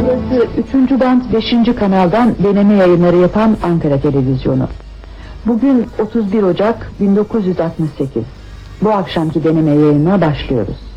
Burası 3. band 5. kanaldan deneme yayınları yapan Ankara Televizyonu. Bugün 31 Ocak 1968. Bu akşamki deneme yayınına başlıyoruz.